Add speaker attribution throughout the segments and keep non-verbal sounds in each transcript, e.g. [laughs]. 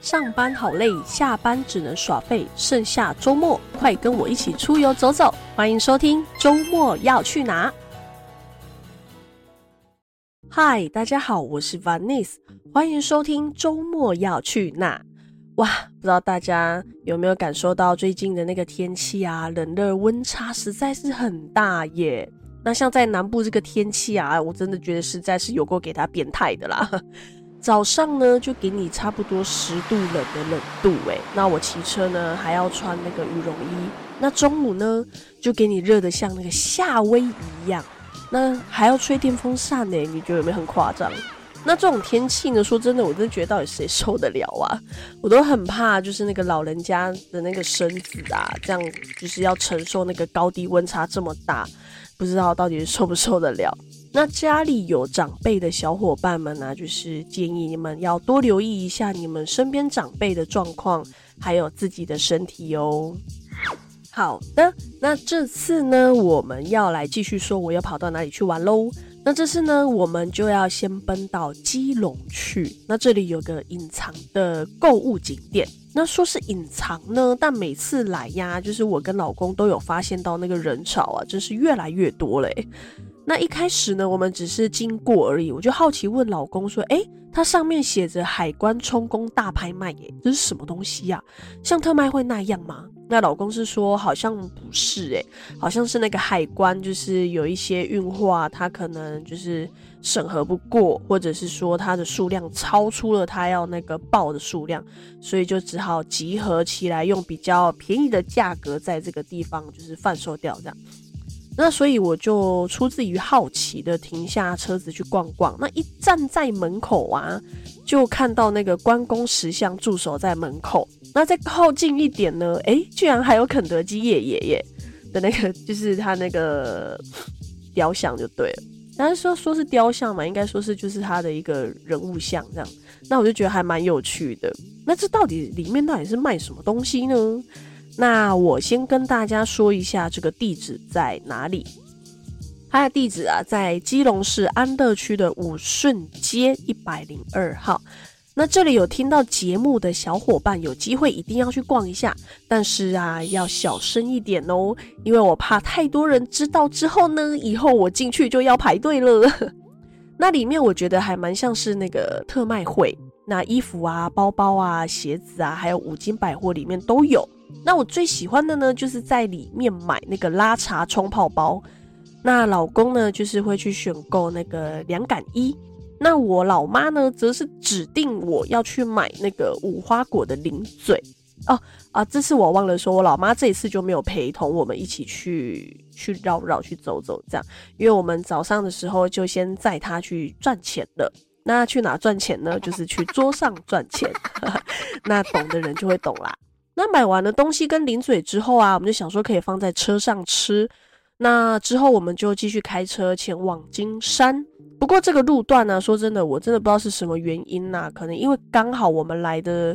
Speaker 1: 上班好累，下班只能耍废，剩下周末，快跟我一起出游走走！欢迎收听周末要去哪。嗨，大家好，我是 Vanice，欢迎收听周末要去哪。哇，不知道大家有没有感受到最近的那个天气啊，冷热温差实在是很大耶。那像在南部这个天气啊，我真的觉得实在是有够给他变态的啦。早上呢，就给你差不多十度冷的冷度，诶，那我骑车呢还要穿那个羽绒衣。那中午呢，就给你热得像那个夏威夷一样，那还要吹电风扇呢，你觉得有没有很夸张？那这种天气呢，说真的，我真的觉得到底谁受得了啊？我都很怕，就是那个老人家的那个身子啊，这样就是要承受那个高低温差这么大，不知道到底受不受得了。那家里有长辈的小伙伴们呢、就是建议你们要多留意一下你们身边长辈的状况，还有自己的身体哦。好的，那这次呢，我们要来继续说我要跑到哪里去玩喽。那这次呢，我们就要先奔到基隆去。那这里有个隐藏的购物景点。那说是隐藏呢，但每次来呀，就是我跟老公都有发现到那个人潮啊，真是越来越多嘞。那一开始呢，我们只是经过而已。我就好奇问老公说：“诶，它上面写着海关充公大拍卖，耶，这是什么东西呀？像特卖会那样吗？”那老公是说好像不是，诶，好像是那个海关，就是有一些运货，他可能就是审核不过，或者是说它的数量超出了他要那个报的数量，所以就只好集合起来，用比较便宜的价格在这个地方就是贩售掉这样。那所以我就出自于好奇的停下车子去逛逛。那一站在门口啊，就看到那个关公石像驻守在门口。那再靠近一点呢，哎、居然还有肯德基爷爷耶的那个，就是他那个雕像就对了。但是说说是雕像嘛，应该说是就是他的一个人物像这样。那我就觉得还蛮有趣的。那这到底里面到底是卖什么东西呢？那我先跟大家说一下这个地址在哪里。它的地址啊，在基隆市安乐区的武顺街一百零二号。那这里有听到节目的小伙伴，有机会一定要去逛一下。但是啊，要小声一点哦，因为我怕太多人知道之后呢，以后我进去就要排队了。[laughs] 那里面我觉得还蛮像是那个特卖会，那衣服啊、包包啊、鞋子啊，还有五金百货里面都有。那我最喜欢的呢，就是在里面买那个拉茶冲泡包。那老公呢，就是会去选购那个凉感衣。那我老妈呢，则是指定我要去买那个无花果的零嘴。哦啊，这次我忘了说，我老妈这一次就没有陪同我们一起去去绕绕去走走这样，因为我们早上的时候就先载她去赚钱了。那去哪赚钱呢？就是去桌上赚钱。[laughs] 那懂的人就会懂啦。那买完了东西跟零嘴之后啊，我们就想说可以放在车上吃。那之后我们就继续开车前往金山。不过这个路段呢，说真的，我真的不知道是什么原因呐，可能因为刚好我们来的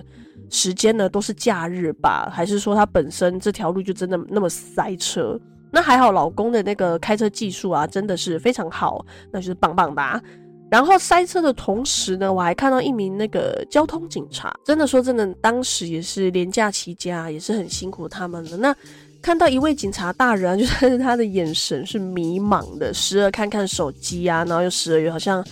Speaker 1: 时间呢都是假日吧，还是说它本身这条路就真的那么塞车？那还好，老公的那个开车技术啊，真的是非常好，那就是棒棒哒。然后塞车的同时呢，我还看到一名那个交通警察。真的说真的，当时也是连假期间，也是很辛苦他们的。那看到一位警察大人，就是他的眼神是迷茫的，[laughs] 时而看看手机啊，然后又时而又好像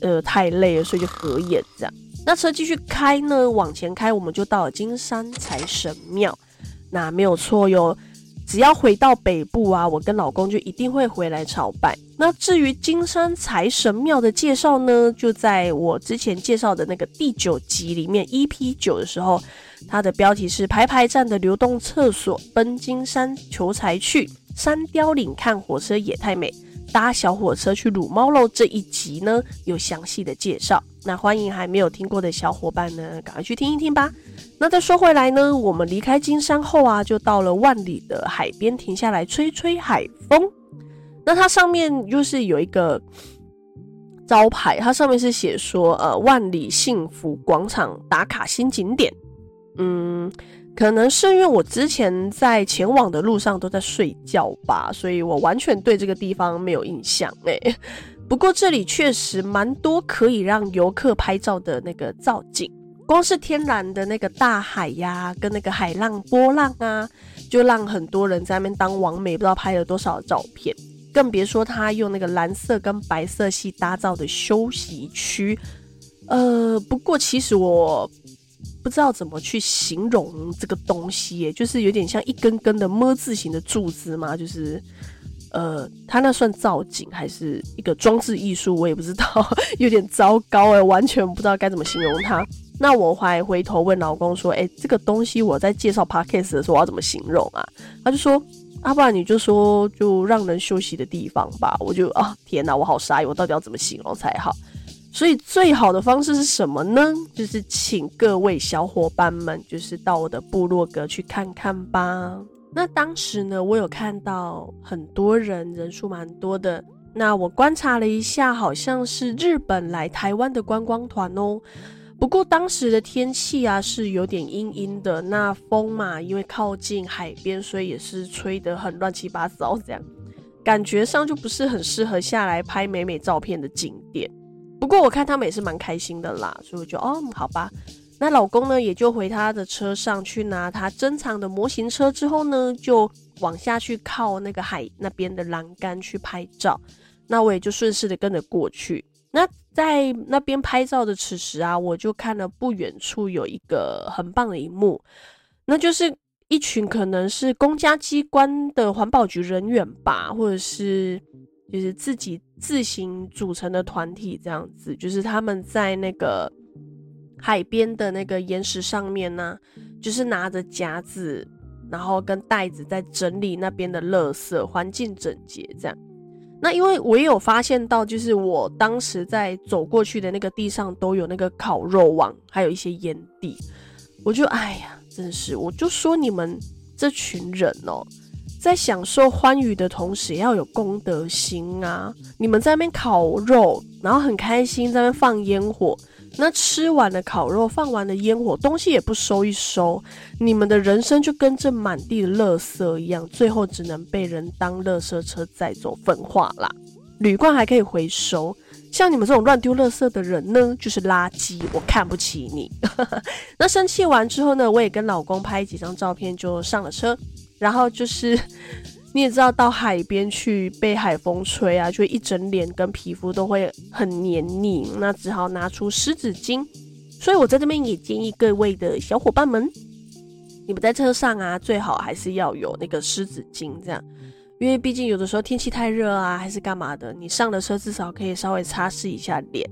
Speaker 1: 呃太累了，所以就合眼这样。那车继续开呢，往前开，我们就到了金山财神庙。那没有错哟。只要回到北部啊，我跟老公就一定会回来朝拜。那至于金山财神庙的介绍呢，就在我之前介绍的那个第九集里面，EP 九的时候，它的标题是“排排站的流动厕所，奔金山求财去，山雕岭看火车也太美，搭小火车去撸猫肉”这一集呢，有详细的介绍。那欢迎还没有听过的小伙伴呢，赶快去听一听吧。那再说回来呢，我们离开金山后啊，就到了万里的海边停下来吹吹海风。那它上面就是有一个招牌，它上面是写说呃万里幸福广场打卡新景点。嗯，可能是因为我之前在前往的路上都在睡觉吧，所以我完全对这个地方没有印象诶。不过这里确实蛮多可以让游客拍照的那个造景。光是天然的那个大海呀，跟那个海浪波浪啊，就让很多人在那边当王美，不知道拍了多少照片。更别说他用那个蓝色跟白色系打造的休息区。呃，不过其实我不知道怎么去形容这个东西，就是有点像一根根的“么”字形的柱子嘛，就是。呃，它那算造景还是一个装置艺术，我也不知道，[laughs] 有点糟糕哎，完全不知道该怎么形容它。那我还回头问老公说，哎、这个东西我在介绍 podcast 的时候我要怎么形容啊？他就说，要、啊、不然你就说就让人休息的地方吧。我就啊，天哪，我好傻，我到底要怎么形容才好？所以最好的方式是什么呢？就是请各位小伙伴们，就是到我的部落格去看看吧。那当时呢，我有看到很多人，人数蛮多的。那我观察了一下，好像是日本来台湾的观光团哦。不过当时的天气啊是有点阴阴的，那风嘛，因为靠近海边，所以也是吹得很乱七八糟，这样感觉上就不是很适合下来拍美美照片的景点。不过我看他们也是蛮开心的啦，所以我就哦，好吧。那老公呢，也就回他的车上去拿他珍藏的模型车，之后呢，就往下去靠那个海那边的栏杆去拍照。那我也就顺势的跟着过去。那在那边拍照的此时啊，我就看了不远处有一个很棒的一幕，那就是一群可能是公家机关的环保局人员吧，或者是就是自己自行组成的团体这样子，就是他们在那个。海边的那个岩石上面呢，就是拿着夹子，然后跟袋子在整理那边的垃圾，环境整洁这样。那因为我也有发现到，就是我当时在走过去的那个地上都有那个烤肉网，还有一些烟蒂。我就哎呀，真是，我就说你们这群人哦，在享受欢愉的同时，要有公德心啊！你们在那边烤肉，然后很开心在那边放烟火。那吃完了烤肉，放完了烟火，东西也不收一收，你们的人生就跟这满地的垃圾一样，最后只能被人当垃圾车载走焚化啦。铝罐还可以回收，像你们这种乱丢垃圾的人呢，就是垃圾，我看不起你。[laughs] 那生气完之后呢，我也跟老公拍几张照片，就上了车，然后就是。你也知道，到海边去被海风吹啊，就一整脸跟皮肤都会很黏腻，那只好拿出湿纸巾。所以我在这边也建议各位的小伙伴们，你们在车上啊，最好还是要有那个湿纸巾，这样，因为毕竟有的时候天气太热啊，还是干嘛的，你上了车至少可以稍微擦拭一下脸。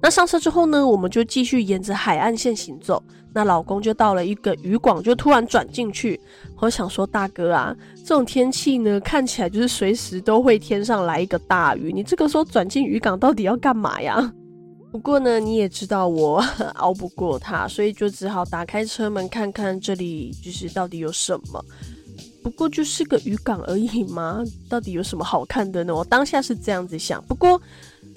Speaker 1: 那上车之后呢，我们就继续沿着海岸线行走。那老公就到了一个渔港，就突然转进去。我想说，大哥啊，这种天气呢，看起来就是随时都会天上来一个大雨。你这个时候转进渔港，到底要干嘛呀？[laughs] 不过呢，你也知道我 [laughs] 熬不过他，所以就只好打开车门看看这里就是到底有什么。不过就是个渔港而已嘛，[laughs] 到底有什么好看的呢？我当下是这样子想。不过。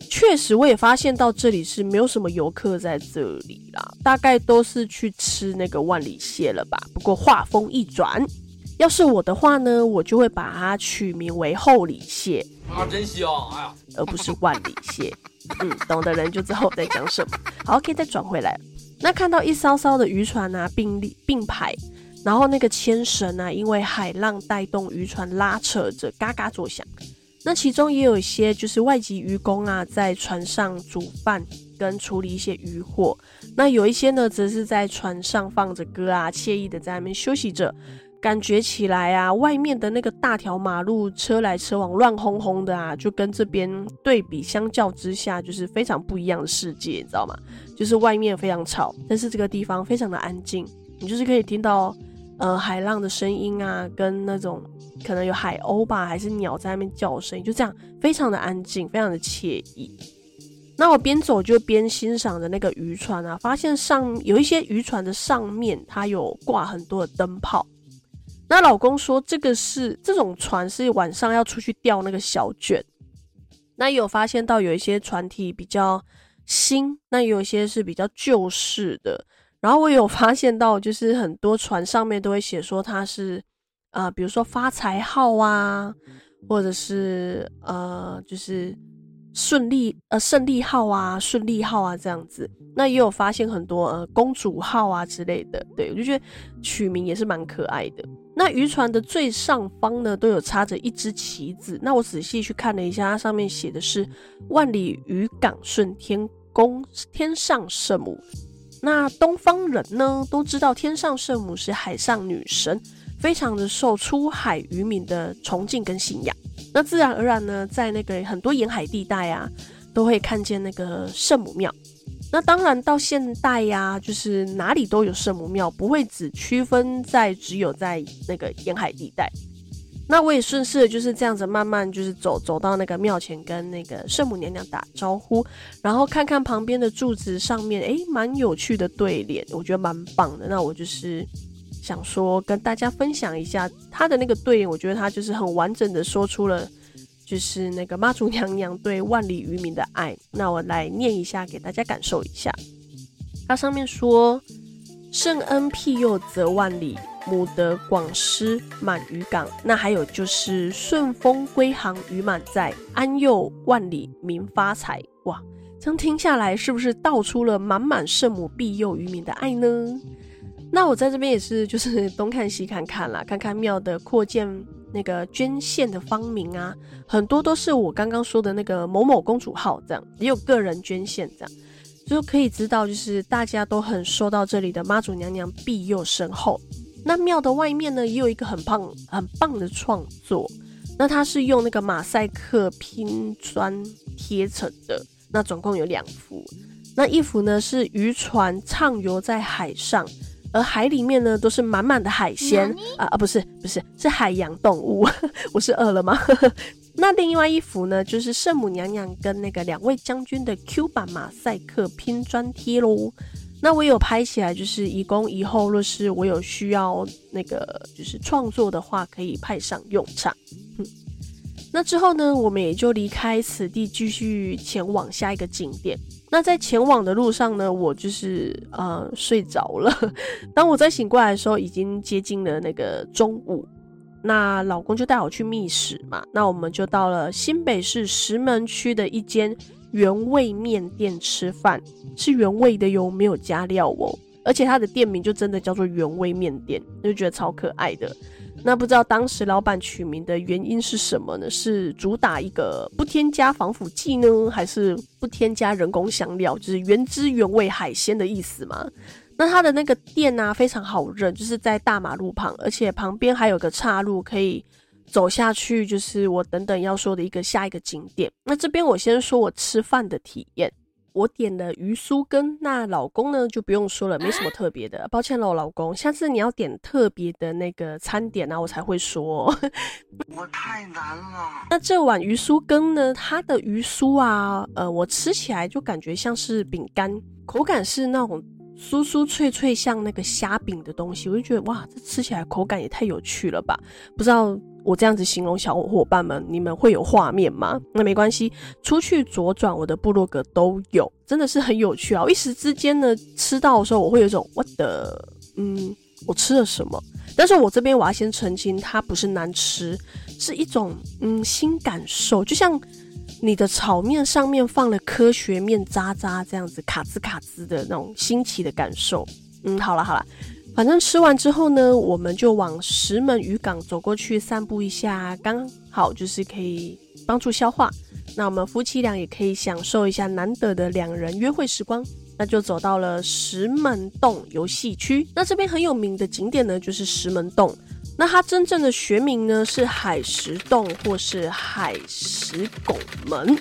Speaker 1: 确实，我也发现到这里是没有什么游客在这里啦，大概都是去吃那个万里蟹了吧。不过话锋一转，要是我的话呢，我就会把它取名为厚里蟹啊，真香！哎呀，而不是万里蟹。[laughs] 嗯，懂的人就知道我在讲什么。好，可以再转回来。那看到一艘艘的渔船啊并立并排，然后那个牵绳啊，因为海浪带动渔船拉扯着，嘎嘎作响。那其中也有一些就是外籍渔工啊，在船上煮饭跟处理一些渔获。那有一些呢，则是在船上放着歌啊，惬意的在那边休息着。感觉起来啊，外面的那个大条马路车来车往，乱哄哄的啊，就跟这边对比相较之下，就是非常不一样的世界，你知道吗？就是外面非常吵，但是这个地方非常的安静，你就是可以听到。呃，海浪的声音啊，跟那种可能有海鸥吧，还是鸟在那边叫声，就这样，非常的安静，非常的惬意。那我边走就边欣赏着那个渔船啊，发现上有一些渔船的上面，它有挂很多的灯泡。那老公说，这个是这种船是晚上要出去钓那个小卷。那有发现到有一些船体比较新，那有一些是比较旧式的。然后我有发现到，就是很多船上面都会写说它是，啊、比如说发财号啊，或者是呃，就是顺利呃胜利号啊，顺利号啊这样子。那也有发现很多呃公主号啊之类的，对，我就觉得取名也是蛮可爱的。那渔船的最上方呢，都有插着一只旗子。那我仔细去看了一下，它上面写的是“万里渔港顺天宫天上圣母”。那东方人呢，都知道天上圣母是海上女神，非常的受出海渔民的崇敬跟信仰。那自然而然呢，在那个很多沿海地带啊，都会看见那个圣母庙。那当然，到现代呀、就是哪里都有圣母庙，不会只区分在只有在那个沿海地带。那我也顺势就是这样子，慢慢就是走走到那个庙前，跟那个圣母娘娘打招呼，然后看看旁边的柱子上面，诶，蛮有趣的对联，我觉得蛮棒的。那我就是想说，跟大家分享一下他的那个对联，我觉得他就是很完整的说出了。就是那个妈祖娘娘对万里渔民的爱，那我来念一下给大家感受一下。它上面说：“圣恩庇佑泽万里，母德广施满渔港。”那还有就是“顺风归航鱼满载，安佑万里民发财。”哇，这样听下来是不是道出了满满圣母庇佑渔民的爱呢？那我在这边也是，就是东看西看看啦，看看庙的扩建。那个捐献的方名啊，很多都是我刚刚说的那个某某公主号这样，也有个人捐献这样，就可以知道，就是大家都很受到这里的妈祖娘娘庇佑深厚。那庙的外面呢，也有一个很棒很棒的创作，那它是用那个马赛克拼砖贴成的，那总共有两幅，那一幅呢是渔船畅游在海上。而海里面呢，都是满满的海鲜啊啊，不是不是，是海洋动物。[laughs] 我是饿了吗？那另外一幅呢，就是圣母娘娘跟那个两位将军的 Q 版马赛克拼砖贴喽。那我有拍起来，就是以供以后若是我有需要那个就是创作的话，可以派上用场。嗯，那之后呢，我们也就离开此地，继续前往下一个景点。那在前往的路上呢，我就是呃睡着了。[laughs] 当我再醒过来的时候，已经接近了那个中午。那老公就带我去觅食嘛。那我们就到了新北市石门区的一间原味面店吃饭，是原味的哟，没有加料哦。而且它的店名就真的叫做原味面店，就觉得超可爱的。那不知道当时老板取名的原因是什么呢？是主打一个不添加防腐剂呢，还是不添加人工香料，就是原汁原味海鲜的意思吗？那它的那个店呢、啊，非常好认，就是在大马路旁，而且旁边还有个岔路可以走下去，就是我等等要说的一个下一个景点。那这边我先说我吃饭的体验。我点了鱼酥羹，那老公呢就不用说了，[laughs] 没什么特别的。抱歉喽，老公，下次你要点特别的那个餐点啊，我才会说。
Speaker 2: 我太难了。
Speaker 1: 那这碗鱼酥羹呢，它的鱼酥啊，呃，我吃起来就感觉像是饼干，口感是那种酥酥脆脆，像那个虾饼的东西，我就觉得哇，这吃起来口感也太有趣了吧，不知道。我这样子形容小伙伴们，你们会有画面吗？那没关系，出去左转我的部落格都有，真的是很有趣啊！我一时之间呢，吃到的时候我会有一种我的，嗯，我吃了什么？但是我这边我要先澄清，它不是难吃，是一种嗯新感受，就像你的炒面上面放了科学面渣渣这样子，卡兹卡兹的那种新奇的感受。嗯，好了好了。反正吃完之后呢，我们就往石门渔港走过去散步一下，刚好就是可以帮助消化。那我们夫妻俩也可以享受一下难得的两人约会时光。那就走到了石门洞游戏区。那这边很有名的景点呢，就是石门洞。那它真正的学名呢是海石洞或是海石拱门。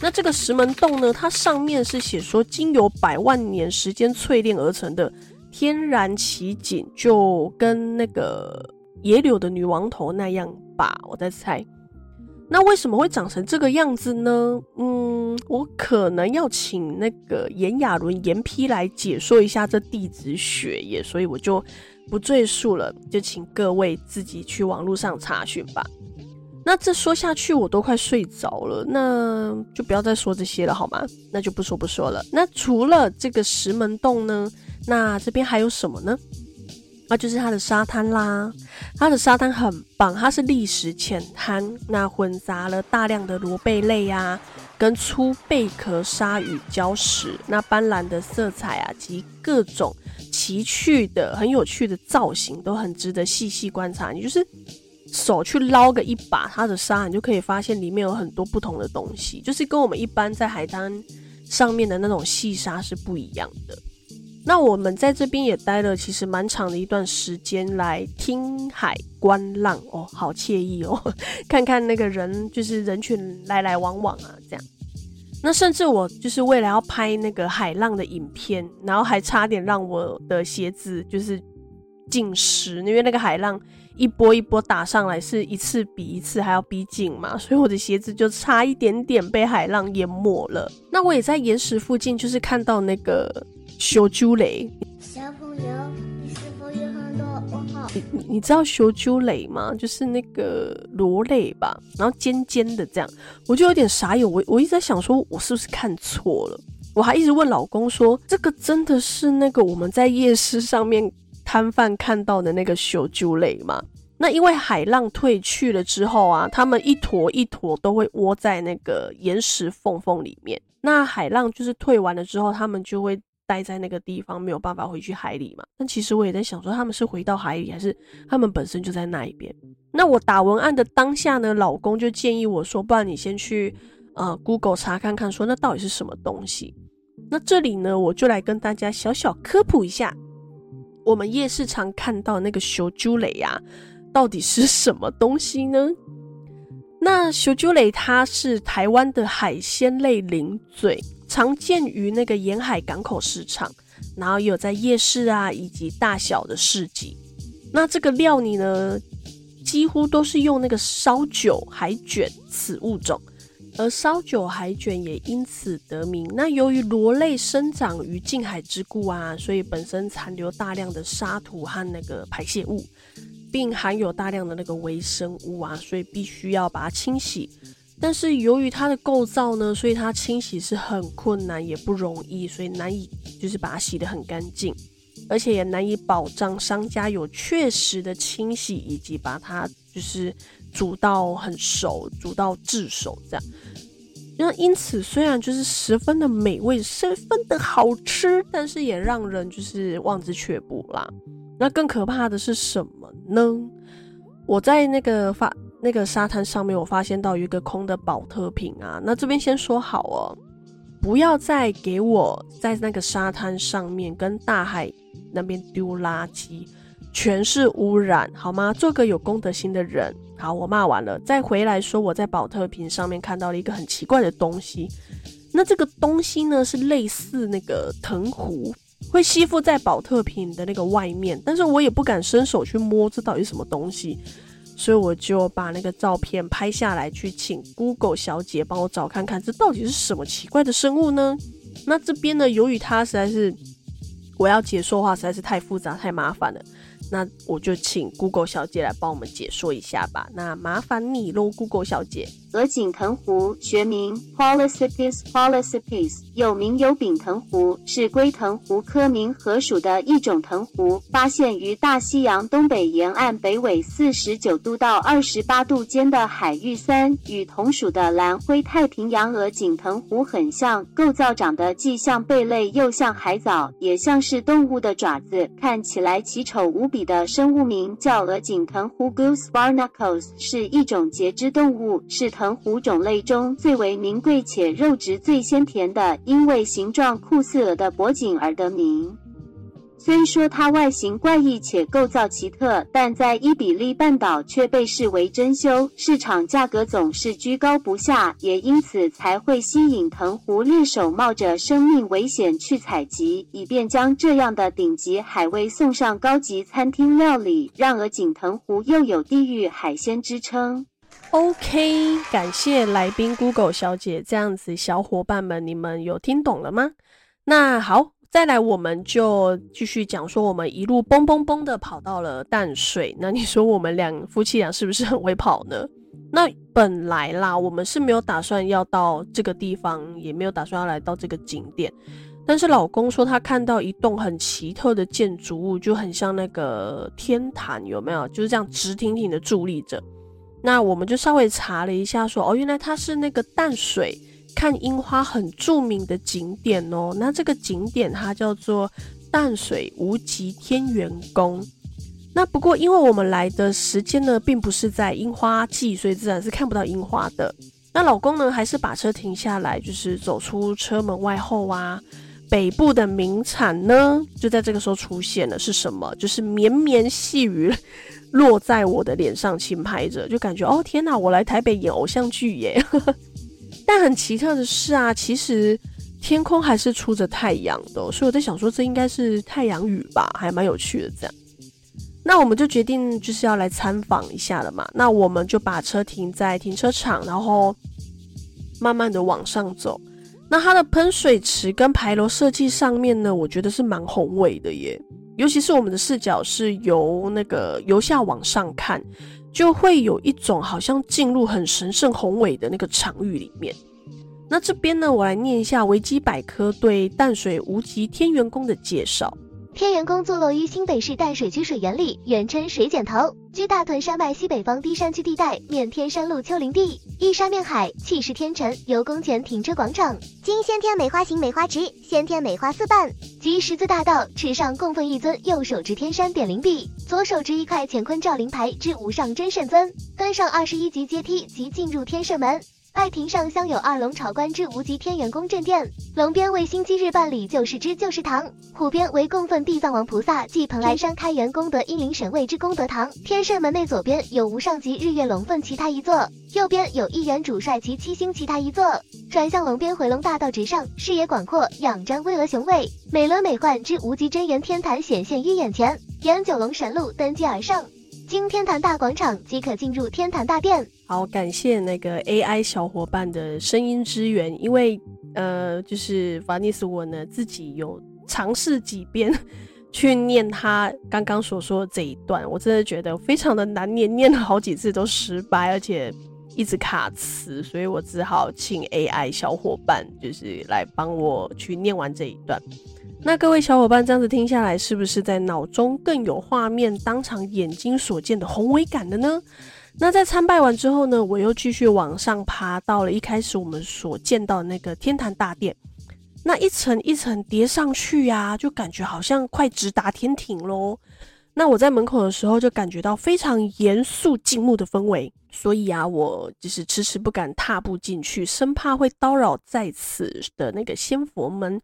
Speaker 1: 那这个石门洞呢，它上面是写说经由百万年时间淬炼而成的。天然奇景，就跟那个野柳的女王头那样吧，我在猜。那为什么会长成这个样子呢？嗯，我可能要请那个炎亚纶炎批来解说一下这地质学耶，所以我就不赘述了，就请各位自己去网络上查询吧。那这说下去我都快睡着了，那就不要再说这些了好吗？那就不说不说了。那除了这个石门洞呢？那这边还有什么呢？那就是它的沙滩啦。它的沙滩很棒，它是砾石浅滩，那混杂了大量的螺贝类啊，跟粗贝壳鲨鱼礁石，那斑斓的色彩啊，及各种奇趣的、很有趣的造型，都很值得细细观察。你就是手去捞个一把它的沙，你就可以发现里面有很多不同的东西，就是跟我们一般在海滩上面的那种细沙是不一样的。那我们在这边也待了其实蛮长的一段时间，来听海观浪哦，好惬意哦！[laughs] 看看那个人，就是人群来来往往啊，这样。那甚至我就是为了要拍那个海浪的影片，然后还差点让我的鞋子就是浸湿，因为那个海浪一波一波打上来，是一次比一次还要逼近嘛，所以我的鞋子就差一点点被海浪淹没了。那我也在岩石附近，就是看到那个。小珠雷，
Speaker 3: 小朋友，你
Speaker 1: 你知道修珠蕾吗？就是那个螺类吧，然后尖尖的这样，我就有点傻眼。我我一直在想说，我是不是看错了？我还一直问老公说，这个真的是那个我们在夜市上面摊贩看到的那个修珠雷吗？那因为海浪退去了之后啊，他们一坨一坨都会窝在那个岩石缝缝里面。那海浪就是退完了之后，他们就会。待在那个地方没有办法回去海里嘛？但其实我也在想说，他们是回到海里，还是他们本身就在那一边？那我打文案的当下呢，老公就建议我说，不然你先去呃 Google 查看看，说那到底是什么东西？那这里呢，我就来跟大家小小科普一下，我们夜市常看到那个小珠雷呀，到底是什么东西呢？那小珠雷它是台湾的海鲜类零嘴，常见于那个沿海港口市场，然后有在夜市啊以及大小的市集。那这个料理呢，几乎都是用那个烧酒海卷此物种，而烧酒海卷也因此得名。那由于螺类生长于近海之故啊，所以本身残留大量的沙土和那个排泄物。并含有大量的那个微生物啊，所以必须要把它清洗。但是由于它的构造呢，所以它清洗是很困难，也不容易，所以难以就是把它洗得很干净，而且也难以保障商家有确实的清洗以及把它就是煮到很熟，煮到炙熟这样。那因此虽然就是十分的美味，十分的好吃，但是也让人就是望之却步啦。那更可怕的是什么呢？我在那个发那个沙滩上面，我发现到一个空的宝特瓶啊。那这边先说好哦，不要再给我在那个沙滩上面跟大海那边丢垃圾，全是污染，好吗？做个有公德心的人。好，我骂完了，再回来说我在宝特瓶上面看到了一个很奇怪的东西。那这个东西呢，是类似那个藤壶。会吸附在宝特瓶的那个外面，但是我也不敢伸手去摸，这到底是什么东西，所以我就把那个照片拍下来，去请 Google 小姐帮我找看看，这到底是什么奇怪的生物呢？那这边呢，由于它实在是我要解说的话，实在是太复杂、太麻烦了。那我就请 Google 小姐来帮我们解说一下吧。那麻烦你喽，Google 小姐。
Speaker 4: 鹅颈藤壶，学名 Polycipes polycipes，又名油柄藤壶，是龟藤壶科鸣盒属的一种藤壶，发现于大西洋东北沿岸北纬四十九度到二十八度间的海域。三与同属的蓝灰太平洋鹅颈藤壶很像，构造长得既像贝类又像海藻，也像是动物的爪子，看起来奇丑无比。的生物名叫鹅颈藤壶 Goose barnacles，是一种节肢动物，是藤壶种类中最为名贵且肉质最鲜甜的，因为形状酷似鹅的脖颈而得名。虽说它外形怪异且构造奇特，但在伊比利半岛却被视为珍馐，市场价格总是居高不下，也因此才会吸引藤壶猎手冒着生命危险去采集，以便将这样的顶级海味送上高级餐厅料理，让鹅颈藤壶又有地狱海鲜之称。
Speaker 1: OK，感谢来宾 Google 小姐，这样子小伙伴们，你们有听懂了吗？那好。再来，我们就继续讲说，我们一路蹦蹦蹦的跑到了淡水。那你说我们两夫妻俩是不是很会跑呢？那本来啦，我们是没有打算要到这个地方，也没有打算要来到这个景点。但是老公说他看到一栋很奇特的建筑物，就很像那个天坛，有没有？就是这样直挺挺的伫立着。那我们就稍微查了一下说，说哦，原来它是那个淡水看樱花很著名的景点哦。那这个景点它叫做淡水无极天元宫。那不过因为我们来的时间呢，并不是在樱花季，所以自然是看不到樱花的。那老公呢，还是把车停下来，就是走出车门外后啊。北部的名产呢，就在这个时候出现了，是什么？就是绵绵细雨落在我的脸上轻拍着，就感觉哦天哪，我来台北演偶像剧耶！但很奇特的是啊，其实天空还是出着太阳的，所以我在想说，这应该是太阳雨吧，还蛮有趣的。这样，那我们就决定就是要来参访一下了嘛。那我们就把车停在停车场，然后慢慢的往上走。那它的喷水池跟牌楼设计上面呢，我觉得是蛮宏伟的耶。尤其是我们的视角是由那个由下往上看，就会有一种好像进入很神圣宏伟的那个场域里面。那这边呢，我来念一下维基百科对淡水无极天元宫的介绍。
Speaker 5: 天元宫坐落于新北市淡水区水源里，原称水剪头，居大屯山脉西北方低山区地带，面天山路丘陵地，依山面海，气势天成。由宫前停车广场，经先天梅花形梅花池、先天梅花四瓣及十字大道，池上供奉一尊右手执天山点灵璧，左手执一块乾坤照灵牌之无上真圣尊，登上二十一级阶梯即进入天圣门。外庭上镶有二龙朝观之无极天元宫正殿，龙边为星期日办理旧事之旧事堂，虎边为供奉地藏王菩萨暨蓬莱山开元功德英灵神位之功德堂。天圣门内左边有无上级日月龙凤其他一座，右边有一元主帅及七星其他一座。转向龙边回龙大道直上，视野广阔，仰瞻巍峨雄伟，美轮美奂之无极真元天坛显现于眼前。沿九龙神路登阶而上。经天坛大广场即可进入天坛大殿。
Speaker 1: 好，感谢那个 AI 小伙伴的声音支援，因为呃，就是 Vanice 我呢自己有尝试几遍去念他刚刚所说的这一段，我真的觉得非常的难念，念了好几次都失败，而且一直卡词，所以我只好请 AI 小伙伴就是来帮我去念完这一段。那各位小伙伴这样子听下来，是不是在脑中更有画面，当场眼睛所见的宏伟感的呢？那在参拜完之后呢，我又继续往上爬，到了一开始我们所见到的那个天坛大殿，那一层一层叠上去呀、就感觉好像快直达天庭喽。那我在门口的时候就感觉到非常严肃静穆的氛围，所以啊，我就是迟迟不敢踏步进去，生怕会叨扰在此的那个仙佛们。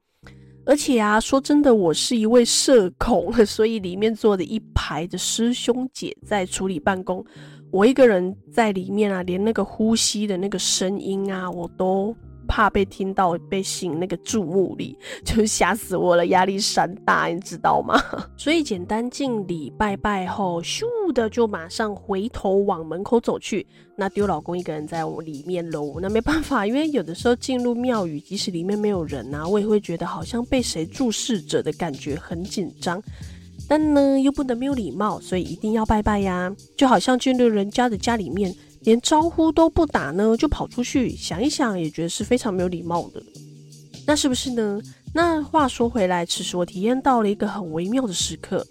Speaker 1: 而且啊，说真的，我是一位社恐，所以里面坐的一排的师兄姐在处理办公，我一个人在里面啊，连那个呼吸的那个声音啊，我都。怕被听到被吸引那个注目礼，[laughs] 就吓死我了，压力山大，你知道吗？[laughs] 所以简单敬礼拜拜后，咻的就马上回头往门口走去。那丢老公一个人在我里面喽，那没办法，因为有的时候进入庙宇，即使里面没有人啊，我也会觉得好像被谁注视着的感觉，很紧张。但呢，又不能没有礼貌，所以一定要拜拜呀，就好像进入人家的家里面。连招呼都不打呢，就跑出去，想一想也觉得是非常没有礼貌的，那是不是呢？那话说回来，其实我体验到了一个很微妙的时刻，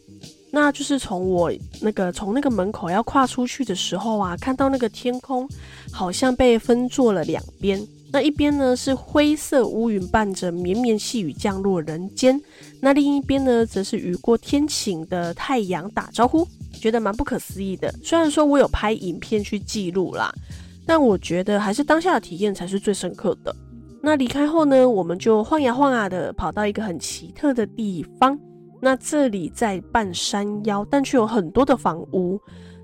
Speaker 1: 那就是从我那个从那个门口要跨出去的时候啊，看到那个天空好像被分作了两边，那一边呢是灰色乌云伴着绵绵细雨降落人间，那另一边呢则是雨过天晴的太阳打招呼。觉得蛮不可思议的，虽然说我有拍影片去记录啦，但我觉得还是当下的体验才是最深刻的。那离开后呢，我们就晃呀晃呀的跑到一个很奇特的地方。那这里在半山腰，但却有很多的房屋，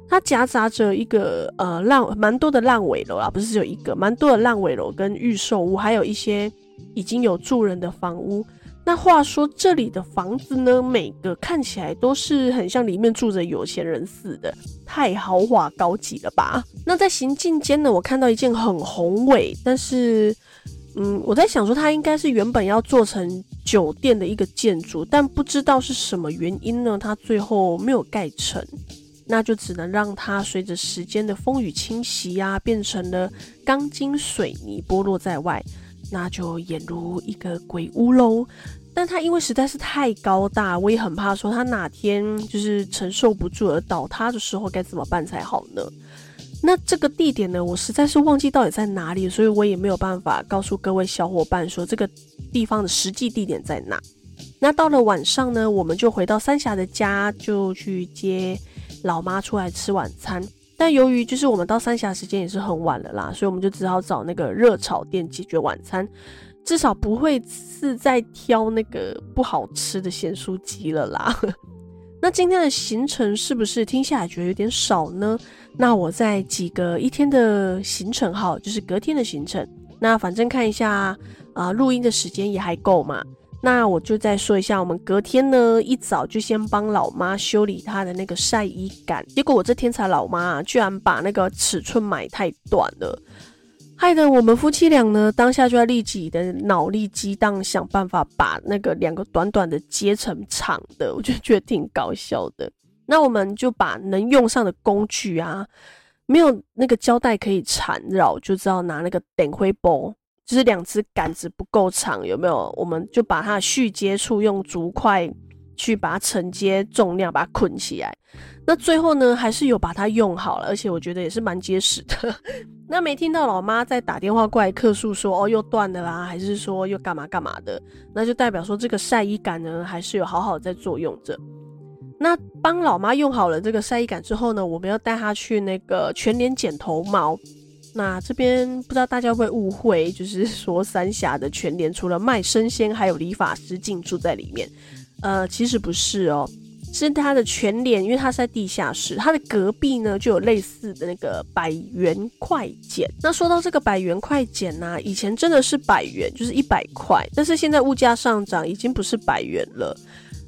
Speaker 1: 它夹杂着一个呃烂蛮多的烂尾楼啦，不是只有一个，蛮多的烂尾楼跟预售屋，还有一些已经有住人的房屋。那话说，这里的房子呢，每个看起来都是很像里面住着有钱人似的，太豪华高级了吧？那在行进间呢，我看到一件很宏伟，但是，嗯，我在想说，它应该是原本要做成酒店的一个建筑，但不知道是什么原因呢，它最后没有盖成，那就只能让它随着时间的风雨侵袭呀、啊，变成了钢筋水泥剥落在外。那就俨如一个鬼屋喽。但他因为实在是太高大，我也很怕说他哪天就是承受不住而倒塌的时候该怎么办才好呢？那这个地点呢，我实在是忘记到底在哪里，所以我也没有办法告诉各位小伙伴说这个地方的实际地点在哪。那到了晚上呢，我们就回到三峡的家，就去接老妈出来吃晚餐。但由于就是我们到三峡时间也是很晚了啦，所以我们就只好找那个热炒店解决晚餐，至少不会是在挑那个不好吃的咸酥鸡了啦。[laughs] 那今天的行程是不是听下来觉得有点少呢？那我再几个一天的行程哈，就是隔天的行程。那反正看一下啊，录音的时间也还够嘛。那我就再说一下，我们隔天呢一早就先帮老妈修理她的那个晒衣杆，结果我这天才老妈啊，居然把那个尺寸买太短了，害得我们夫妻俩呢当下就要立即的脑力激荡，想办法把那个两个短短的接成长的，我就觉得挺搞笑的。那我们就把能用上的工具啊，没有那个胶带可以缠绕，就知道拿那个电灰布。就是两只杆子不够长，有没有？我们就把它续接处用竹块去把它承接重量，把它捆起来。那最后呢，还是有把它用好了，而且我觉得也是蛮结实的。[laughs] 那没听到老妈在打电话过来客诉说哦又断了啦，还是说又干嘛干嘛的？那就代表说这个晒衣杆呢还是有好好在作用着。那帮老妈用好了这个晒衣杆之后呢，我们要带她去那个全联剪头毛。那这边不知道大家会不会误会，就是 [laughs] 说三峡的全联除了卖生鲜，还有理发师进驻在里面。呃，其实不是哦，是它的全联，因为它是在地下室，它的隔壁呢就有类似的那个百元快剪。那说到这个百元快剪呢，以前真的是百元，就是一百块，但是现在物价上涨，已经不是百元了。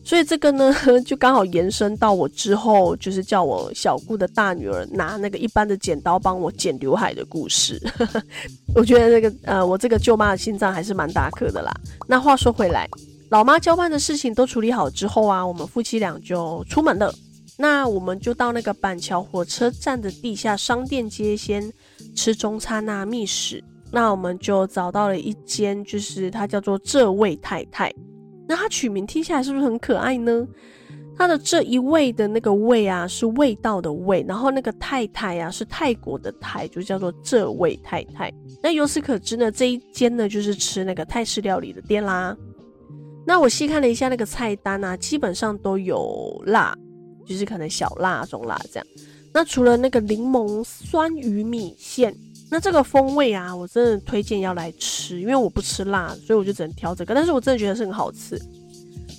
Speaker 1: 所以这个呢，[laughs] 就刚好延伸到我之后，就是叫我小姑的大女儿拿那个一般的剪刀帮我剪刘海的故事。[laughs] 我觉得这个呃，我这个舅妈的心脏还是蛮大颗的啦。那话说回来，老妈交办的事情都处理好之后啊，我们夫妻俩就出门了。那我们就到那个板桥火车站的地下商店街先吃中餐啊，觅食。那我们就找到了一间，就是它叫做这位太太。那它取名听起来是不是很可爱呢？它的这一位的那个味啊，是味道的味，然后那个太太啊，是泰国的泰，就叫做这位太太。那由此可知呢，这一间呢就是吃那个泰式料理的店啦。那我细看了一下那个菜单啊，基本上都有辣，就是可能小辣、中辣这样。那除了那个柠檬酸鱼米线。那这个风味啊，我真的推荐要来吃，因为我不吃辣，所以我就只能挑这个。但是我真的觉得是很好吃，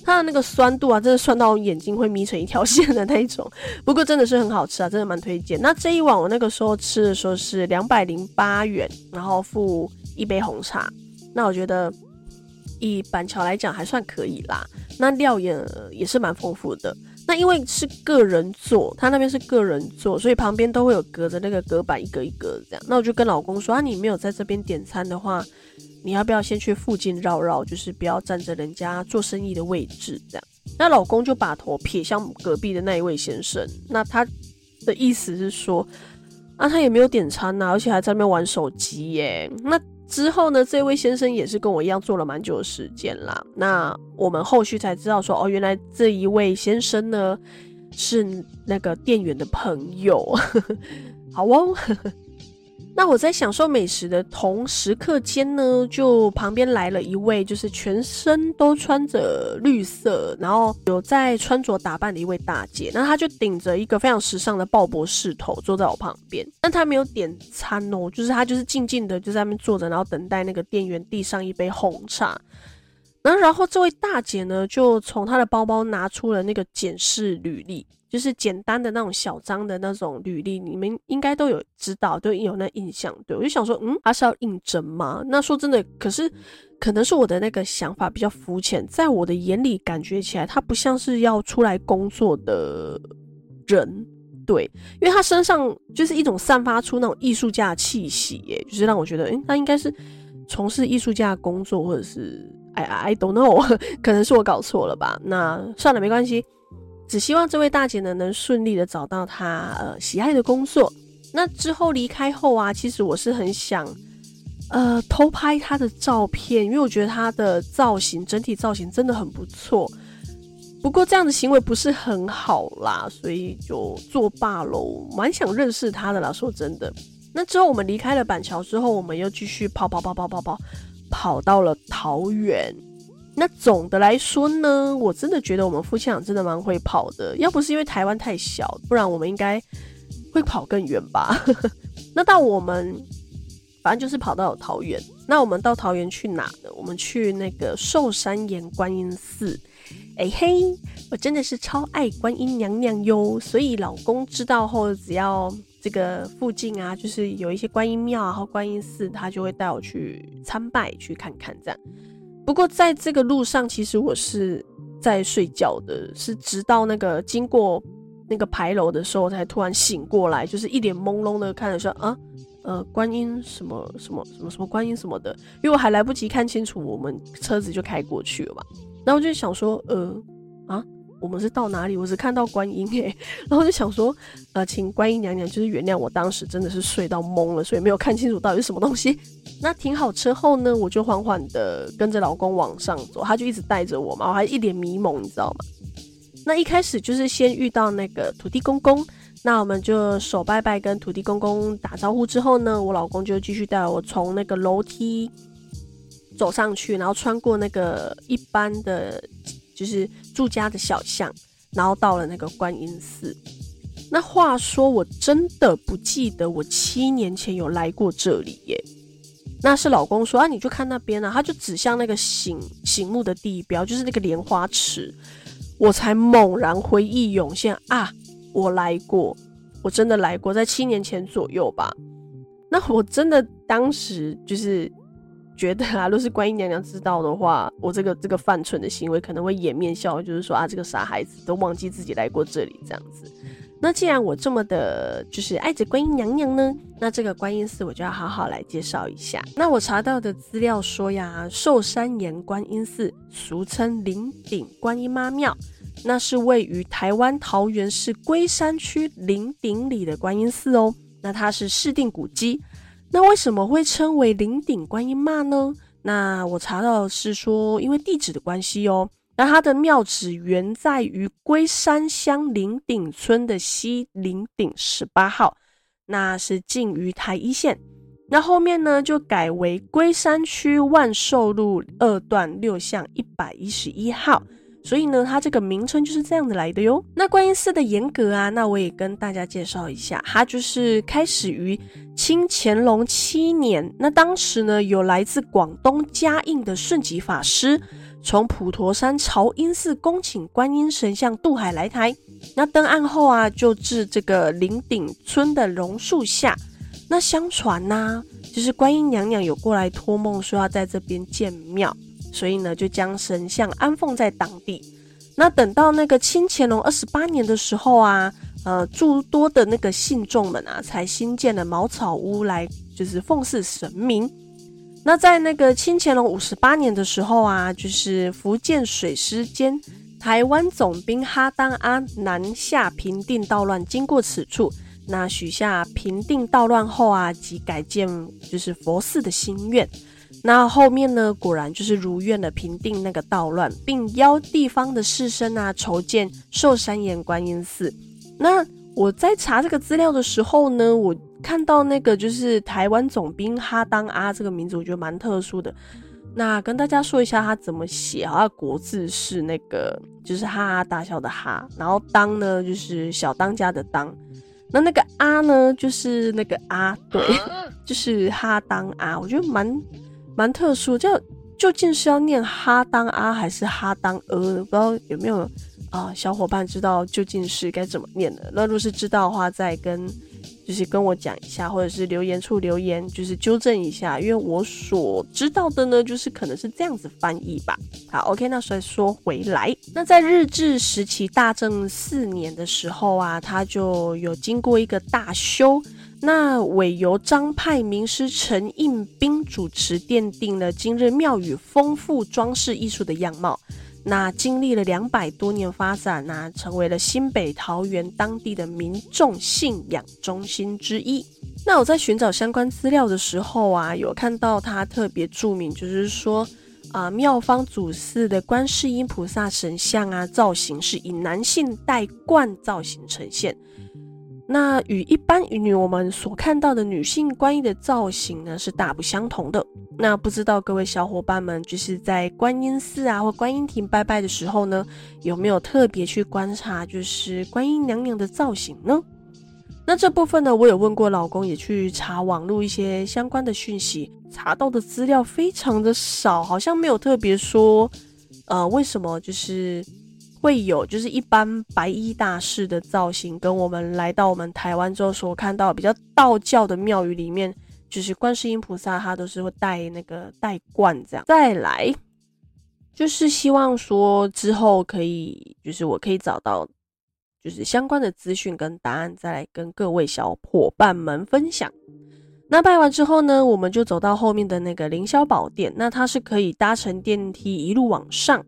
Speaker 1: 它的那个酸度啊，真的酸到眼睛会眯成一条线的那一种。不过真的是很好吃啊，真的蛮推荐。那这一碗我那个时候吃的时候是两百零八元，然后付一杯红茶。那我觉得以板桥来讲还算可以啦。那料也也是蛮丰富的。那因为是个人座，他那边是个人座，所以旁边都会有隔着那个隔板，一格一格这样。那我就跟老公说啊，你没有在这边点餐的话，你要不要先去附近绕绕，就是不要占着人家做生意的位置这样。那老公就把头撇向隔壁的那一位先生，那他的意思是说啊，他也没有点餐呐，而且还在那边玩手机耶。那之后呢，这位先生也是跟我一样做了蛮久的时间啦。那我们后续才知道说，哦，原来这一位先生呢是那个店员的朋友。[laughs] 好哦。那我在享受美食的同时刻间呢，就旁边来了一位，就是全身都穿着绿色，然后有在穿着打扮的一位大姐。那她就顶着一个非常时尚的鲍勃式头坐在我旁边，但她没有点餐哦，就是她就是静静的就在那边坐着，然后等待那个店员递上一杯红茶。然后，然后这位大姐呢，就从她的包包拿出了那个检视履历。就是简单的那种小张的那种履历，你们应该都有知道，都有那印象。对，我就想说，嗯，他是要应征吗？那说真的，可是可能是我的那个想法比较肤浅，在我的眼里感觉起来，他不像是要出来工作的人。对，因为他身上就是一种散发出那种艺术家气息，耶，就是让我觉得，诶，他应该是从事艺术家工作，或者是，I I don't know，[laughs] 可能是我搞错了吧？那算了，没关系。只希望这位大姐呢能顺利的找到她呃喜爱的工作。那之后离开后啊，其实我是很想呃偷拍她的照片，因为我觉得她的造型整体造型真的很不错。不过这样的行为不是很好啦，所以就作罢喽。蛮想认识她的啦，说真的。那之后我们离开了板桥之后，我们又继续跑跑跑跑跑跑，跑到了桃园。那总的来说呢，我真的觉得我们夫妻俩真的蛮会跑的。要不是因为台湾太小，不然我们应该会跑更远吧。[laughs] 那到我们反正就是跑到桃园。那我们到桃园去哪呢？我们去那个寿山岩观音寺。哎、嘿，我真的是超爱观音娘娘哟，所以老公知道后，只要这个附近啊，就是有一些观音庙啊和观音寺，他就会带我去参拜去看看这样。不过在这个路上，其实我是在睡觉的，是直到那个经过那个牌楼的时候，才突然醒过来，就是一脸朦胧的看着说啊，呃，观音什么什么什么什么观音什么的，因为我还来不及看清楚，我们车子就开过去了嘛。然后我就想说，呃，啊，我们是到哪里？我只看到观音 [laughs] 诶。然后就想说，呃，请观音娘娘就是原谅我当时真的是睡到懵了，所以没有看清楚到底是什么东西。[laughs] 那停好车后呢，我就缓缓的跟着老公往上走，他就一直带着我嘛，我还一脸迷蒙，你知道吗？那一开始就是先遇到那个土地公公，那我们就手拜拜跟土地公公打招呼之后呢，我老公就继续带我从那个楼梯。走上去，然后穿过那个一般的，就是住家的小巷，然后到了那个观音寺。那话说，我真的不记得我七年前有来过这里耶。那是老公说啊，你就看那边啊，他就指向那个醒醒目的地标，就是那个莲花池。我才猛然回忆涌现啊，我来过，我真的来过，在七年前左右吧。那我真的当时就是。觉得啊，若是观音娘娘知道的话，我这个这个犯蠢的行为可能会掩面笑，就是说啊，这个傻孩子都忘记自己来过这里这样子。那既然我这么的，就是爱着观音娘娘呢，那这个观音寺我就要好好来介绍一下。那我查到的资料说呀，寿山岩观音寺俗称林顶观音妈庙，那是位于台湾桃园市龟山区林顶里的观音寺哦。那它是市定古迹。那为什么会称为綾顶观音妈呢？那我查到是说，因为地址的关系哦。那它的庙址原在于龟山乡綾顶村的西綾顶十八号，那是近于台一线。那后面呢，就改为龟山区万寿路二段六巷一百一十一号。所以呢，它这个名称就是这样子来的哟。那观音寺的严格啊，那我也跟大家介绍一下，它就是开始于清乾隆七年。那当时呢，有来自广东嘉应的顺吉法师，从普陀山朝音寺恭请观音神像渡海来台。那登岸后啊，就至这个林顶村的榕树下。那相传呐、就是观音娘娘有过来托梦，说要在这边建庙。所以呢，就将神像安奉在当地。那等到那个清乾隆二十八年的时候啊，呃，诸多的那个信众们啊，才新建了茅草屋来，就是奉祀神明。那在那个清乾隆五十八年的时候啊，就是福建水师兼台湾总兵哈当阿南下平定道乱，经过此处，那许下平定道乱后啊，即改建就是佛寺的心愿。那后面呢，果然就是如愿的平定那个道乱，并邀地方的士绅啊筹建寿山岩观音寺。那我在查这个资料的时候呢，我看到那个就是台湾总兵哈当阿这个名字，我觉得蛮特殊的。那跟大家说一下他怎么写啊，他国字是那个就是哈哈大笑的哈，然后当呢就是小当家的当，那那个阿呢就是那个阿，对，[laughs] 就是哈当阿，我觉得蛮。蛮特殊，就究竟是要念哈当阿还是哈当呃？不知道有没有啊、小伙伴知道究竟是该怎么念的？那如果是知道的话，再跟就是跟我讲一下，或者是留言处留言，就是纠正一下，因为我所知道的呢，就是可能是这样子翻译吧。好，OK，那所以说回来，那在日治时期大正四年的时候啊，他就有经过一个大修。那委由张派名师陈应兵主持，奠定了今日庙宇丰富装饰艺术的样貌。那经历了两百多年发展，那成为了新北桃园当地的民众信仰中心之一。那我在寻找相关资料的时候啊，有看到他特别注明，就是说啊，庙方主祀的观世音菩萨神像啊，造型是以男性戴冠造型呈现。那与一般与我们所看到的女性观音的造型呢，是大不相同的。那不知道各位小伙伴们，就是在观音寺啊或观音亭拜拜的时候呢，有没有特别去观察，就是观音娘娘的造型呢？那这部分呢，我有问过老公，也去查网络一些相关的讯息，查到的资料非常的少，好像没有特别说，呃，为什么就是。会有就是一般白衣大士的造型，跟我们来到我们台湾之后所看到比较道教的庙宇里面，就是观世音菩萨，他都是会戴那个戴冠这样。再来，就是希望说之后可以，就是我可以找到就是相关的资讯跟答案，再来跟各位小伙伴们分享。那拜完之后呢，我们就走到后面的那个凌霄宝殿，那它是可以搭乘电梯一路往上。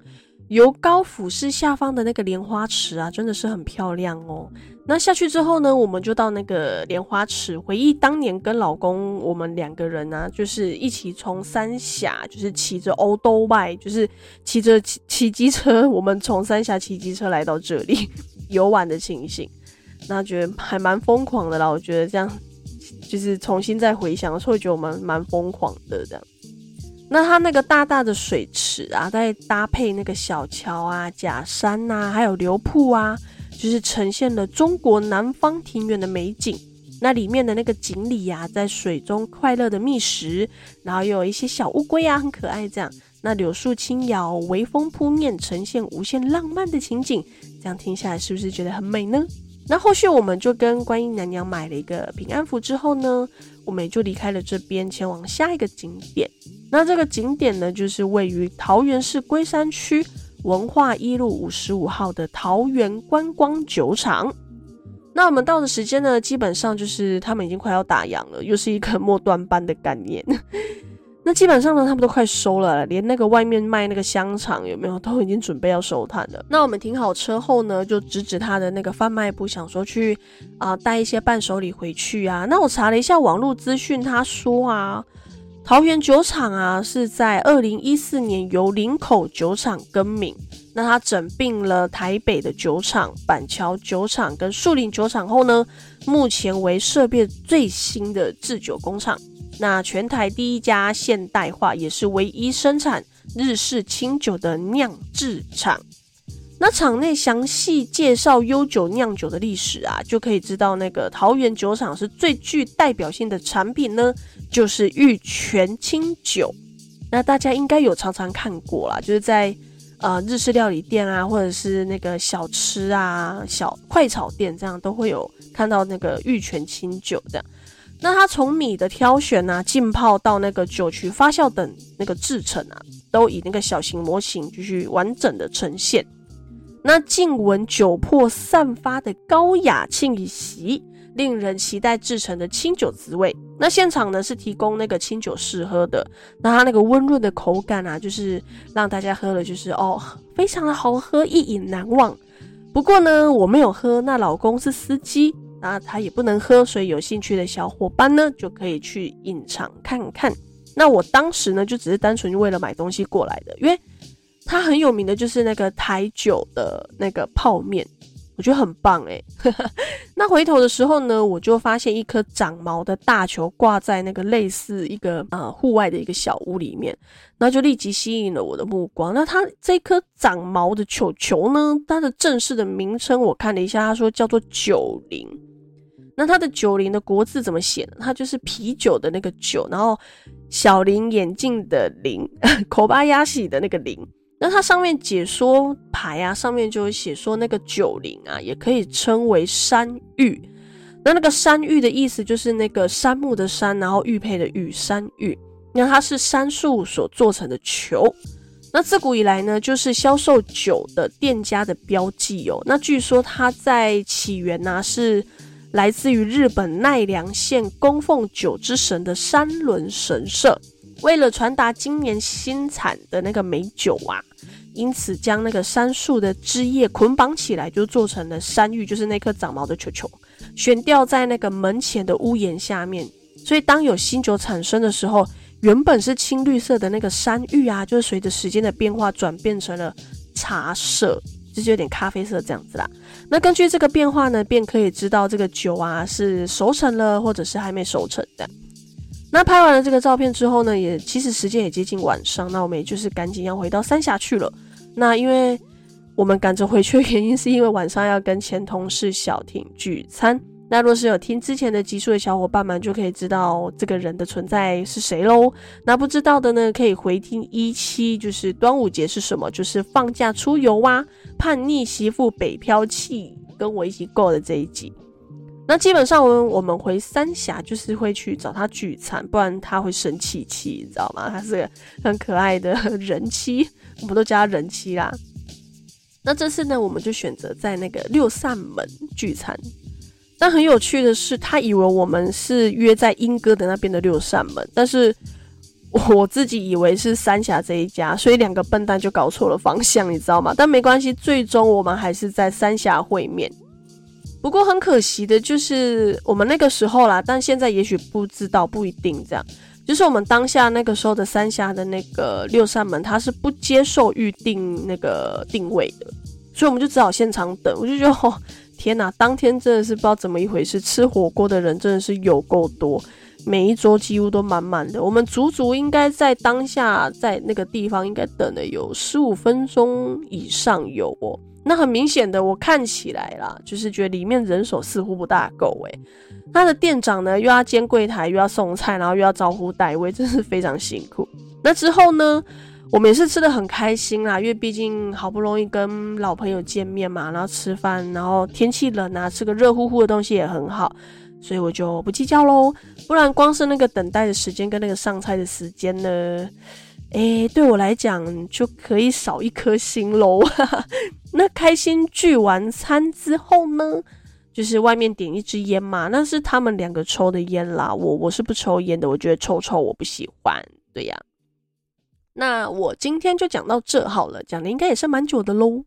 Speaker 1: 由高俯视下方的那个莲花池啊，真的是很漂亮哦。那下去之后呢，我们就到那个莲花池，回忆当年跟老公我们两个人啊，就是一起从三峡，就是骑着欧兜拜，就是骑着骑骑机车，我们从三峡骑机车来到这里 [laughs] 游玩的情形，那觉得还蛮疯狂的啦。我觉得这样就是重新再回想的时候，觉得我们蛮疯狂的这样。那它那个大大的水池啊，再搭配那个小桥啊、假山呐、还有流瀑啊，就是呈现了中国南方庭园的美景。那里面的那个锦鲤呀，在水中快乐的觅食，然后又有一些小乌龟啊，很可爱。这样，那柳树轻摇，微风扑面，呈现无限浪漫的情景。这样听下来，是不是觉得很美呢？那后续我们就跟观音娘娘买了一个平安符之后呢，我们也就离开了这边，前往下一个景点。那这个景点呢，就是位于桃园市龟山区文化一路五十五号的桃园观光酒厂。那我们到的时间呢，基本上就是他们已经快要打烊了，又是一个 [laughs] 末段班的概念。那基本上呢，他们都快收了，连那个外面卖那个香肠有没有，都已经准备要收摊了。那我们停好车后呢，就指指他的那个贩卖部，想说去啊带一些伴手礼回去啊。那我查了一下网络资讯，他说啊。桃园酒厂啊，是在二零一四年由林口酒厂更名。那他整并了台北的酒厂、板桥酒厂跟树林酒厂后呢，目前为设备最新的制酒工厂。那全台第一家现代化，也是唯一生产日式清酒的酿制厂。那厂内详细介绍悠久酿酒的历史啊，就可以知道那个桃园酒厂是最具代表性的产品呢，就是玉泉清酒。那大家应该有常常看过啦，就是在呃日式料理店啊，或者是那个小吃啊、小快炒店这样，都会有看到那个玉泉清酒这样。那它从米的挑选啊、浸泡到那个酒曲发酵等那个制成啊，都以那个小型模型就是完整的呈现。那静闻酒粕散发的高雅气息，令人期待制成的清酒滋味。那现场呢是提供那个清酒试喝的，那它那个温润的口感啊，就是让大家喝了就是哦，非常的好喝，一饮难忘。不过呢，我没有喝，那老公是司机，那他也不能喝，所以有兴趣的小伙伴呢就可以去隐藏看看。那我当时呢就只是单纯为了买东西过来的，因为。它很有名的就是那个台酒的那个泡面，我觉得很棒哎。[laughs] 那回头的时候呢，我就发现一颗长毛的大球挂在那个类似一个呃户外的一个小屋里面，那就立即吸引了我的目光。那它这颗长毛的球球呢，它的正式的名称我看了一下，他说叫做九零。那它的九零的国字怎么写呢？它就是啤酒的那个酒，然后小林眼镜的林，[laughs] 口巴鸭喜的那个林。那它上面解说牌啊，上面就会写说那个九零啊，也可以称为山玉。那那个山玉的意思就是那个杉木的杉，然后玉佩的玉，山玉。那它是杉树所做成的球。那自古以来呢，就是销售酒的店家的标记哦。那据说它在起源呢、是来自于日本奈良县供奉酒之神的山仑神社。为了传达今年新产的那个美酒啊，因此将那个杉树的枝叶捆绑起来，就做成了山芋，就是那颗长毛的球球，悬吊在那个门前的屋檐下面。所以当有新酒产生的时候，原本是青绿色的那个山芋啊，就是随着时间的变化转变成了茶色，就是有点咖啡色这样子啦。那根据这个变化呢，便可以知道这个酒啊是熟成了，或者是还没熟成的。那拍完了这个照片之后呢，也其实时间也接近晚上，那我们也就是赶紧要回到三峡去了。那因为我们赶着回去的原因，是因为晚上要跟前同事小婷聚餐。那若是有听之前的集数的小伙伴们，就可以知道这个人的存在是谁喽。那不知道的呢，可以回听一期，就是端午节是什么，就是放假出游啊，叛逆媳妇北漂气，跟我一起过的这一集。那基本上，我们回三峡就是会去找他聚餐，不然他会生气气，你知道吗？他是个很可爱的人妻，我们都叫他人妻啦。那这次呢，我们就选择在那个六扇门聚餐。但很有趣的是，他以为我们是约在英哥的那边的六扇门，但是我自己以为是三峡这一家，所以两个笨蛋就搞错了方向，你知道吗？但没关系，最终我们还是在三峡会面。不过很可惜的就是我们那个时候啦，但现在也许不知道，不一定这样。就是我们当下那个时候的三峡的那个六扇门，它是不接受预定那个定位的，所以我们就只好现场等。我就觉得。天呐，当天真的是不知道怎么一回事，吃火锅的人真的是有够多，每一桌几乎都满满的。我们足足应该在当下在那个地方应该等了有十五分钟以上有哦。那很明显的，我看起来啦，就是觉得里面人手似乎不大够诶。他的店长呢，又要兼柜台，又要送菜，然后又要招呼带位，真是非常辛苦。那之后呢？我们也是吃得很开心啦，因为毕竟好不容易跟老朋友见面嘛，然后吃饭，然后天气冷啊，吃个热乎乎的东西也很好，所以我就不计较喽。不然光是那个等待的时间跟那个上菜的时间呢，诶，对我来讲就可以少一颗心喽。[laughs] 那开心聚完餐之后呢，就是外面点一支烟嘛，那是他们两个抽的烟啦，我我是不抽烟的，我觉得臭臭我不喜欢，对呀。那我今天就讲到这好了，讲的应该也是蛮久的喽。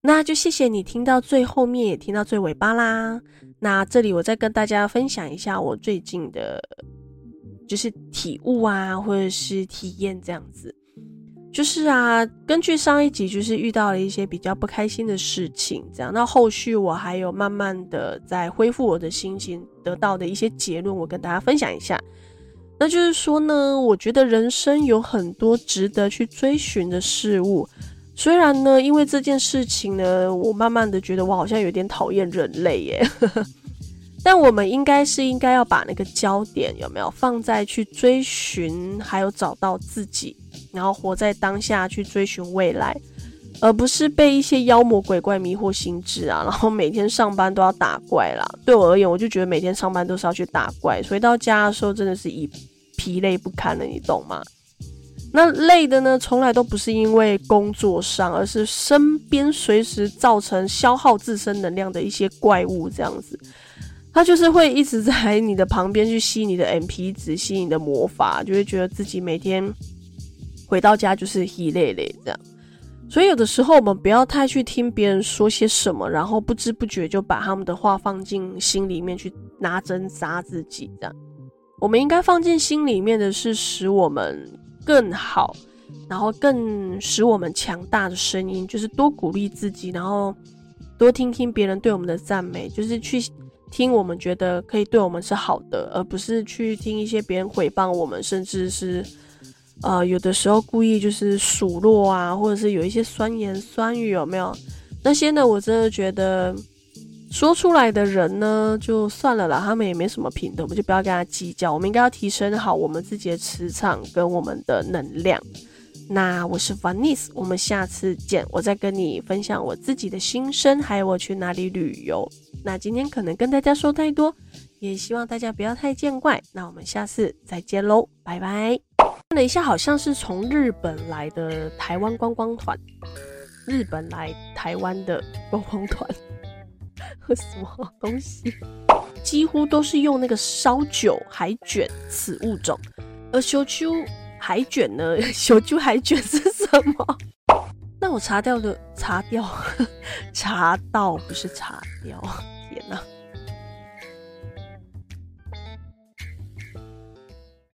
Speaker 1: 那就谢谢你听到最后面，也听到最尾巴啦。那这里我再跟大家分享一下我最近的，就是体悟啊，或者是体验这样子。就是啊，根据上一集，就是遇到了一些比较不开心的事情，这样。那后续我还有慢慢的在恢复我的心情，得到的一些结论，我跟大家分享一下。那就是说呢，我觉得人生有很多值得去追寻的事物。虽然呢，因为这件事情呢，我慢慢的觉得我好像有点讨厌人类耶。[laughs] 但我们应该是应该要把那个焦点有没有放在去追寻，还有找到自己，然后活在当下去追寻未来，而不是被一些妖魔鬼怪迷惑心智啊，然后每天上班都要打怪啦。对我而言，我就觉得每天上班都是要去打怪，所以到家的时候真的是以。疲累不堪了，你懂吗？那累的呢，从来都不是因为工作上，而是身边随时造成消耗自身能量的一些怪物，这样子，他就是会一直在你的旁边去吸你的 MP 值，吸你的魔法，就会觉得自己每天回到家就是疲累累这样。所以有的时候我们不要太去听别人说些什么，然后不知不觉就把他们的话放进心里面去，拿针扎自己这样。我们应该放进心里面的是使我们更好，然后更使我们强大的声音，就是多鼓励自己，然后多听听别人对我们的赞美，就是去听我们觉得可以对我们是好的，而不是去听一些别人诽谤我们，甚至是呃有的时候故意就是数落啊，或者是有一些酸言酸语，有没有？那些呢，我真的觉得。说出来的人呢，就算了啦，他们也没什么品德，我们就不要跟他计较。我们应该要提升好我们自己的磁场跟我们的能量。那我是 Vanice，我们下次见。我再跟你分享我自己的心声，还有我去哪里旅游。那今天可能跟大家说太多，也希望大家不要太见怪。那我们下次再见喽，拜拜。看了一下，好像是从日本来的台湾观光团，日本来台湾的观光团。[laughs] 喝什么东西？几乎都是用那个烧酒海卷此物种，而烧酒海卷呢？[laughs] 烧酒海卷是什么？[laughs] 那我查掉的查掉，查到不是查掉。天哪